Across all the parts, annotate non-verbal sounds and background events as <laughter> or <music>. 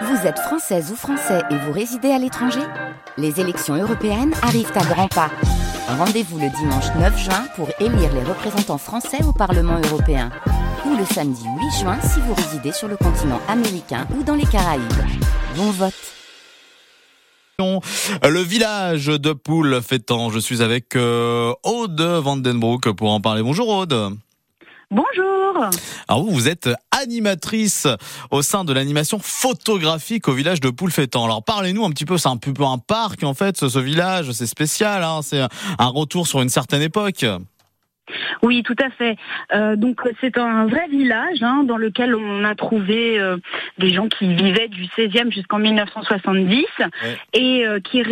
Vous êtes française ou français et vous résidez à l'étranger Les élections européennes arrivent à grands pas. Rendez-vous le dimanche 9 juin pour élire les représentants français au Parlement européen. Ou le samedi 8 juin si vous résidez sur le continent américain ou dans les Caraïbes. Bon vote le village de Poule fêtant. Je suis avec euh, Aude Vandenbroek pour en parler. Bonjour Aude. Bonjour. Alors vous, vous êtes animatrice au sein de l'animation photographique au village de Poulfétan. Alors parlez-nous un petit peu, c'est un peu un parc en fait, ce, village, c'est spécial, hein, c'est un retour sur une certaine époque. Oui, tout à fait. Euh, donc c'est un vrai village hein, dans lequel on a trouvé euh, des gens qui vivaient du 16e jusqu'en 1970 et euh, qui,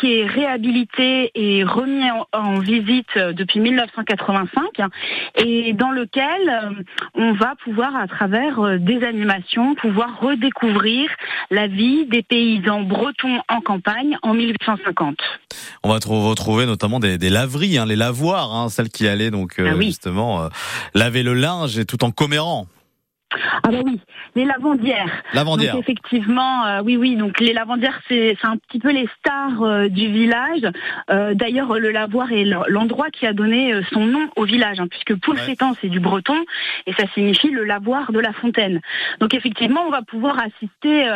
qui est réhabilité et remis en, visite depuis 1985 et dans lequel on va pouvoir à travers des animations pouvoir redécouvrir la vie des paysans bretons en campagne en 1850. On va retrouver notamment des, laveries, hein, les lavoirs, hein, celles qui allaient donc ah justement laver le linge et tout en commérant. Ah bah oui, les lavandières. Lavandières. Donc effectivement, euh, oui, oui. Donc les lavandières, c'est un petit peu les stars euh, du village. Euh, d'ailleurs, le lavoir est l'endroit qui a donné son nom au village, hein, puisque pour ouais. c'est du breton et ça signifie le lavoir de la fontaine. Donc effectivement, on va pouvoir assister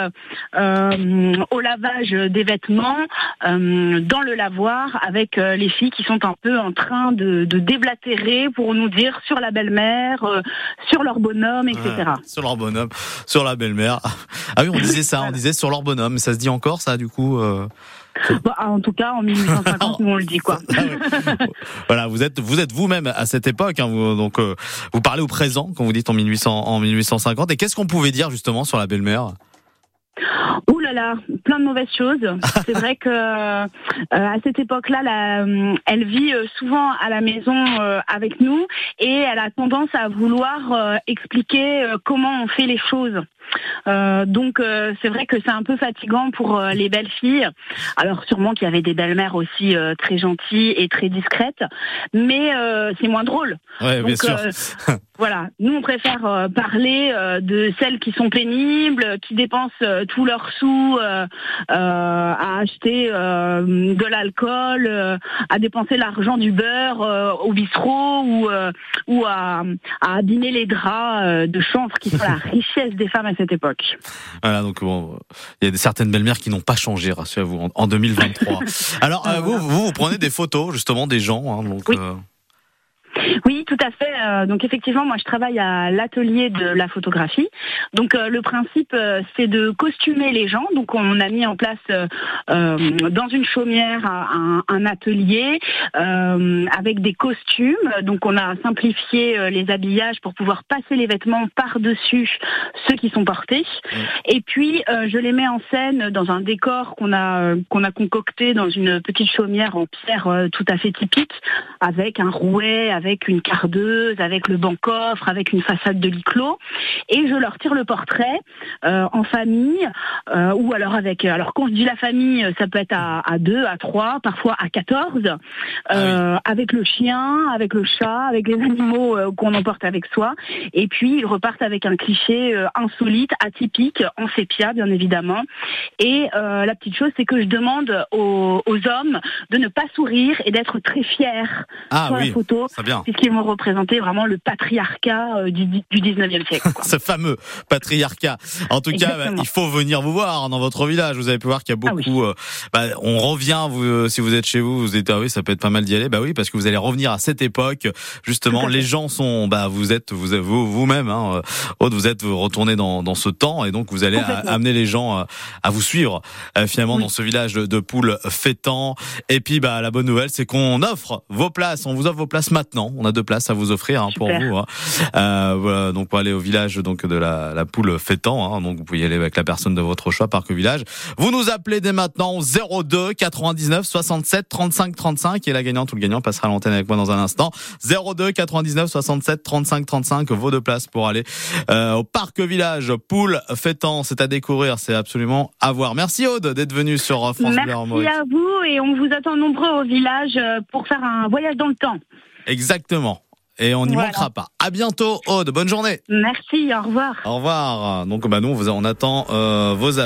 au lavage des vêtements dans le lavoir avec les filles qui sont un peu en train de, de déblatérer pour nous dire sur la belle-mère, sur leur bonhomme, etc. Sur leur bonhomme sur la belle-mère. Ah oui, on disait ça, on disait sur leur bonhomme. Ça se dit encore, ça, du coup euh... bah, En tout cas, en 1850, <laughs> nous on le dit quoi. Ah voilà, vous êtes vous êtes vous-même à cette époque, hein, vous, donc euh, vous parlez au présent quand vous dites en 1800, en 1850. Et qu'est-ce qu'on pouvait dire justement sur la belle-mère? Ouh là plein de mauvaises choses. <laughs> C'est vrai que euh, à cette époque-là, euh, elle vit euh, souvent à la maison avec nous et elle a tendance à vouloir expliquer comment on fait les choses. Donc c'est vrai que c'est un peu fatigant pour les belles filles. Alors sûrement qu'il y avait des belles-mères aussi très gentilles et très discrètes, mais c'est moins drôle. Ouais, bien sûr. <laughs> voilà, nous on préfère parler de celles qui sont pénibles, qui dépensent tous leurs sous à acheter de l'alcool, à dépenser l'argent du beurre au bistrot ou ou à, à abîmer les draps de chanvre qui sont la <laughs> richesse des femmes à cette époque. Voilà, donc bon, il y a certaines belles-mères qui n'ont pas changé, rassurez-vous, en, 2023. <laughs> Alors, euh, vous, vous, vous, prenez des photos justement des gens, hein, donc. Oui. Oui, tout à fait. Euh, donc effectivement, moi je travaille à l'atelier de la photographie. Donc euh, le principe euh, c'est de costumer les gens. Donc on a mis en place dans une chaumière un, un atelier avec des costumes. Donc on a simplifié les habillages pour pouvoir passer les vêtements par-dessus ceux qui sont portés. Et puis je les mets en scène dans un décor qu'on a qu'on a concocté dans une petite chaumière en pierre tout à fait typique avec un rouet, avec une cardeuse, avec le banc-coffre, avec une façade de lit clos, et je leur tire le portrait euh, en famille, euh, ou alors avec. Alors quand je dis la famille, ça peut être à, à deux, à trois, parfois à quatorze, euh, ah avec le chien, avec le chat, avec les animaux qu'on emporte avec soi, et puis ils repartent avec un cliché insolite, atypique, en sépia bien évidemment. Et la petite chose, c'est que je demande aux, hommes de ne pas sourire et d'être très fiers ah, sur oui, la photo, puisqu'ils vont représenter vraiment le patriarcat euh, du, du 19e siècle. <laughs> Ce fameux patriarcat. En tout cas, bah, il faut venir vous voir dans votre village. Vous avez pu voir qu'il y a ah beaucoup. Euh, bah, on revient, vous, euh, si vous êtes chez vous, vous êtes, ah oui, ça peut être pas mal d'y aller. Bah oui, parce que vous allez revenir à cette époque. Justement, les gens sont, bah, vous êtes, vous, vous, vous-même, hein, vous êtes retourné dans, dans ce temps, et donc vous allez amener les gens à vous suivre finalement dans ce village de, de Poules fêtant. Et puis, bah, la bonne nouvelle, c'est qu'on offre vos places. On vous offre vos places maintenant. On a deux places à vous offrir hein, pour vous. Hein. Euh, voilà, donc pour aller au village donc de la, la poule fêtant. Hein, donc vous pouvez y aller avec la personne de votre choix, Parc Village. Vous nous appelez dès maintenant 02 99 67 35 35 et la gagnante ou le gagnant passera à l'antenne avec moi dans un instant. 02 99 67 35 35 vos deux places pour aller euh, au Parc Village Poule fêtant. C'est à découvrir, c'est absolument à voir. Merci Aude d'être venue sur euh, France Bleu Merci à vous et on vous attend nombreux au village euh, pour faire un voyage dans le temps. Exactement. Et on n'y manquera pas. À bientôt, Aude. Bonne journée. Merci. Au revoir. Au revoir. Donc, bah, nous, on attend euh, vos appels.